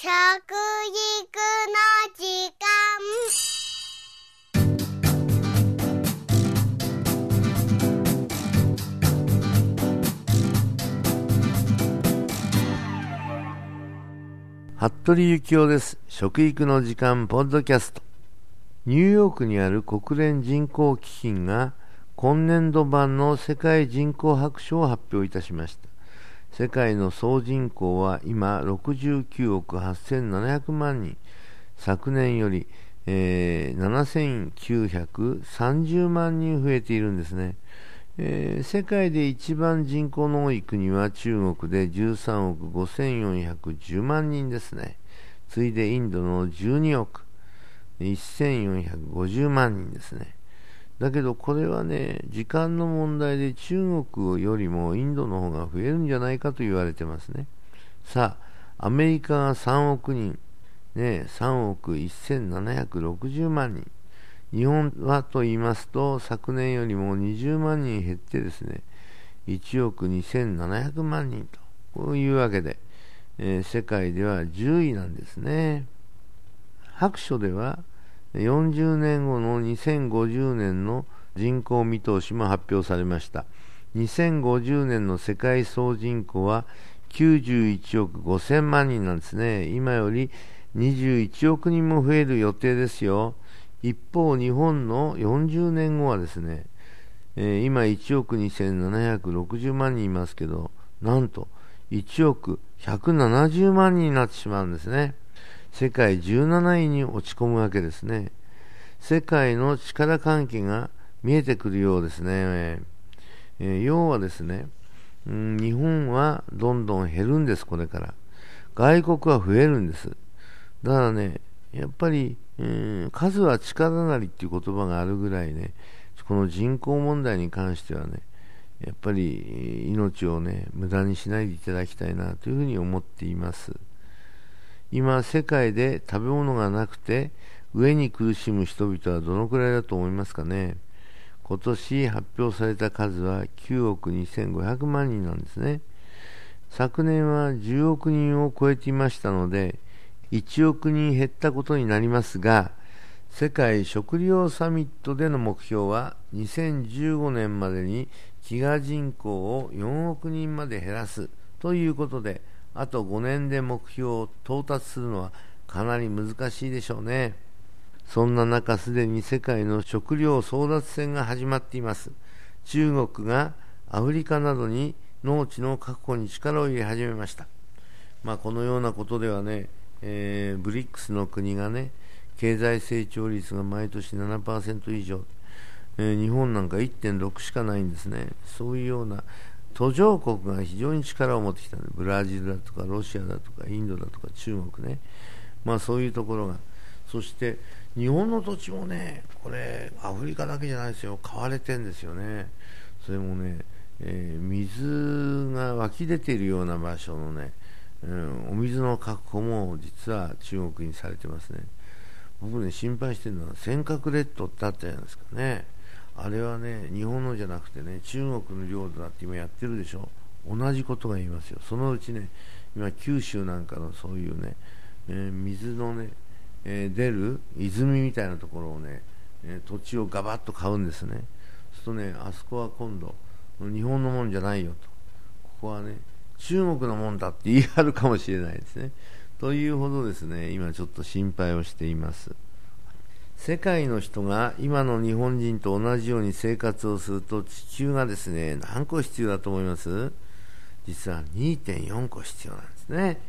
食育の時間服部幸男です。食育の時間ポッドキャスト。ニューヨークにある国連人口基金が今年度版の世界人口白書を発表いたしました。世界の総人口は今69億8700万人。昨年より、えー、7930万人増えているんですね。えー世界で一番人口の多い国は中国で13億5410万人ですね。次いでインドの12億1450万人ですね。だけどこれはね、時間の問題で中国よりもインドの方が増えるんじゃないかと言われてますね。さあ、アメリカが3億人、ね、3億1760万人。日本はと言いますと、昨年よりも20万人減ってですね、1億2700万人と、こういうわけで、えー世界では10位なんですね。白書では、40年後の2050年の人口見通しも発表されました。2050年の世界総人口は91億5000万人なんですね。今より21億人も増える予定ですよ。一方、日本の40年後はですね、えー今1億2760万人いますけど、なんと1億170万人になってしまうんですね。世界17位に落ち込むわけですね。世界の力関係が見えてくるようですね。えー要はですね、うん日本はどんどん減るんです、これから。外国は増えるんです。だからね、やっぱり、うん数は力なりっていう言葉があるぐらいね、この人口問題に関してはね、やっぱり命をね、無駄にしないでいただきたいなというふうに思っています。今、世界で食べ物がなくて、飢えに苦しむ人々はどのくらいだと思いますかね？今年発表された数は9億2500万人なんですね。昨年は10億人を超えていましたので、1億人減ったことになりますが、世界食糧サミットでの目標は2015年までに飢餓人口を4億人まで減らすということで、あと5年で目標を到達するのはかなり難しいでしょうね。そんな中、すでに世界の食料争奪戦が始まっています。中国がアフリカなどに農地の確保に力を入れ始めました。まあ、このようなことではね、えーブリックスの国がね、経済成長率が毎年7%以上、えー日本なんか1.6しかないんですね。そういうような途上国が非常に力を持ってきたんでブラジルだとかロシアだとかインドだとか中国ね、まあそういうところが、そして日本の土地もね、これ、アフリカだけじゃないですよ、買われてるんですよね、それもね、えー水が湧き出ているような場所のね、うん、お水の確保も実は中国にされてますね。僕ね、心配してるのは尖閣列島ってあったじゃないですかね。あれはね、日本のじゃなくてね、中国の領土だって今やってるでしょ。同じことが言いますよ。そのうちね、今九州なんかのそういうね、えー水のね、えー出る泉みたいなところをね、えー土地をガバッと買うんですね。そうするとね、あそこは今度、日本のもんじゃないよと。ここはね、中国のもんだって言い張るかもしれないですね。というほどですね、今ちょっと心配をしています。世界の人が今の日本人と同じように生活をすると地球がですね、何個必要だと思います？実は2.4個必要なんですね。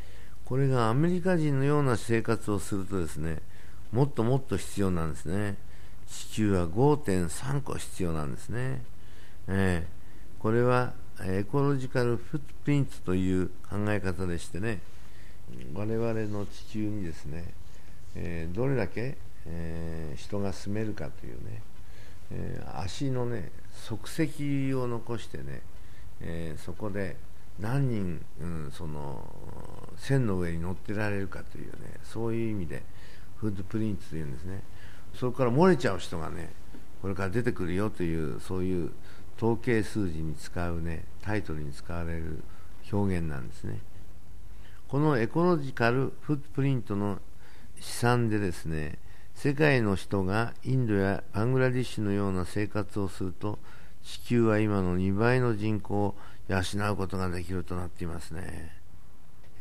これがアメリカ人のような生活をするとですね、もっともっと必要なんですね。地球は5.3個必要なんですね。ええこれはエコロジカルフットプリントという考え方でしてね、我々の地球にですね、えーどれだけ、えー人が住めるかというね、えー足のね足跡を残してね、えーそこで何人、うんその線の上に乗ってられるかというねそういう意味でフードプリントというんですね。そこから漏れちゃう人がねこれから出てくるよというそういう統計数字に使うねタイトルに使われる表現なんですね。このエコロジカルフットプリントの試算でですね世界の人がインドやバングラディッシュのような生活をすると地球は今の2倍の人口を養うことができるとなっていますね、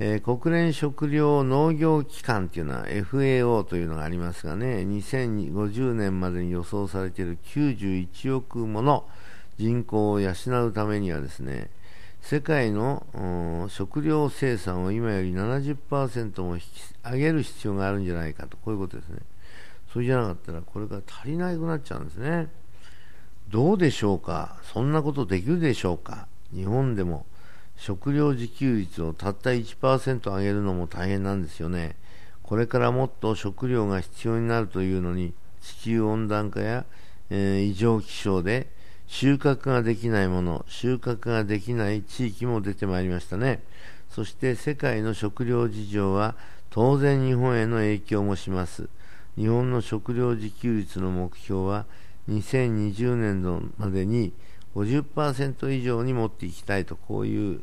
えー、国連食糧農業機関というのは FAO というのがありますがね2050年までに予想されている91億もの人口を養うためにはですね世界の食料生産を今より70%も引き上げる必要があるんじゃないかと、こういうことですね。それじゃなかったら、これから足りなくなっちゃうんですね。どうでしょうか？そんなことできるでしょうか？日本でも食料自給率をたった1%上げるのも大変なんですよね。これからもっと食料が必要になるというのに、地球温暖化や、えー、異常気象で収穫ができないもの、収穫ができない地域も出てまいりましたね。そして世界の食料事情は当然日本への影響もします。日本の食料自給率の目標は2020年度までに50%以上に持っていきたいとこういう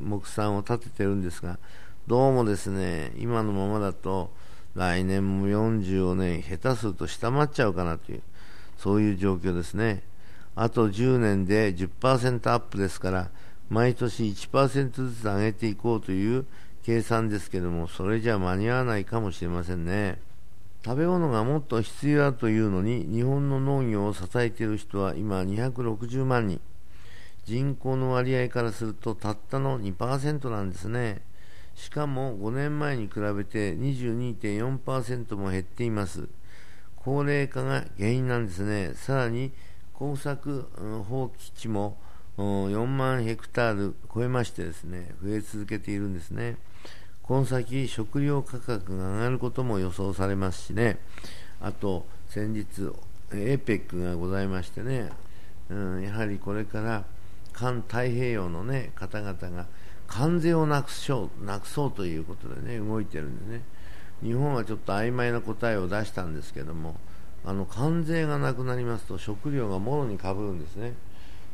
目算を立ててるんですがどうもですね今のままだと来年も40をね下手すると下回っちゃうかなというそういう状況ですね。あと10年で10%アップですから、毎年1%ずつ上げていこうという計算ですけども、それじゃ間に合わないかもしれませんね。食べ物がもっと必要だというのに、日本の農業を支えている人は今260万人。人口の割合からするとたったの2%なんですね。しかも5年前に比べて22.4%も減っています。高齢化が原因なんですね。さらに耕作放棄地も4万ヘクタール超えましてですね増え続けているんですねこの先食料価格が上がることも予想されますしね。あと先日 APEC がございましてね、うん、やはりこれから環太平洋の、ね、方々が関税をなくそうなくそうということでね動いてるんでね。日本はちょっと曖昧な答えを出したんですけどもあの関税がなくなりますと食料がもろにかぶるんですね。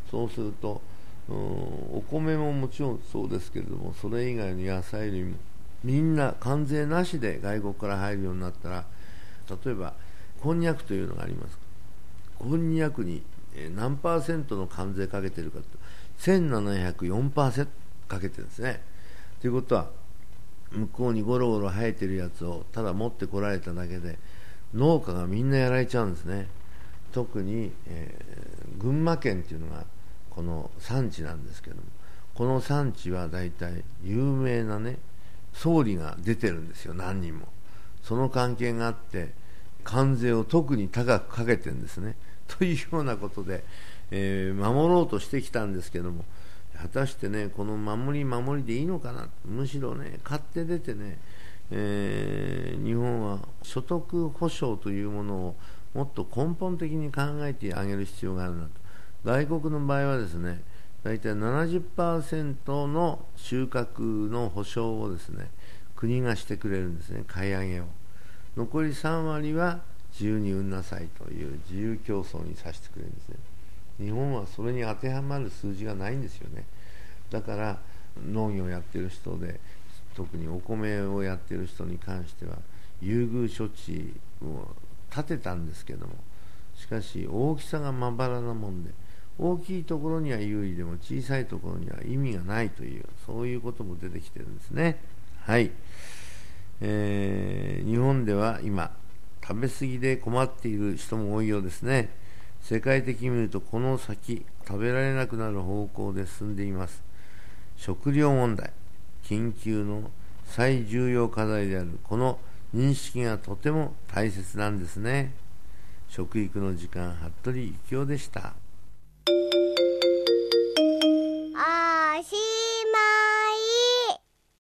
そうするとお米ももちろんそうですけれどもそれ以外の野菜類もみんな関税なしで外国から入るようになったら例えばこんにゃくというのがあります。こんにゃくに何パーセントの関税かけてるかと1704%かけてるんですね。ということは向こうにゴロゴロ生えてるやつをただ持ってこられただけで農家がみんなやられちゃうんですね。特に、えー、群馬県っていうのがこの産地なんですけどもこの産地は大体有名なね総理が出てるんですよ何人も。その関係があって関税を特に高くかけてるんですね。というようなことで、えー、守ろうとしてきたんですけども果たしてねこの守り守りでいいのかな？むしろね買って出てねえー、日本は所得保障というものをもっと根本的に考えてあげる必要があるなと。外国の場合はですね大体70%の収穫の保証をですね国がしてくれるんですね買い上げを。残り3割は自由に売んなさいという自由競争にさせてくれるんですね。日本はそれに当てはまる数字がないんですよね。だから農業をやってる人で特にお米をやってる人に関しては優遇処置を立てたんですけどもしかし大きさがまばらなもんで大きいところには有利でも小さいところには意味がないというそういうことも出てきてるんですね。はい、えー、日本では今食べ過ぎで困っている人も多いようですね。世界的に見るとこの先食べられなくなる方向で進んでいます。食料問題緊急の最重要課題であるこの認識がとても大切なんですね。食育の時間服部幸男でした。あし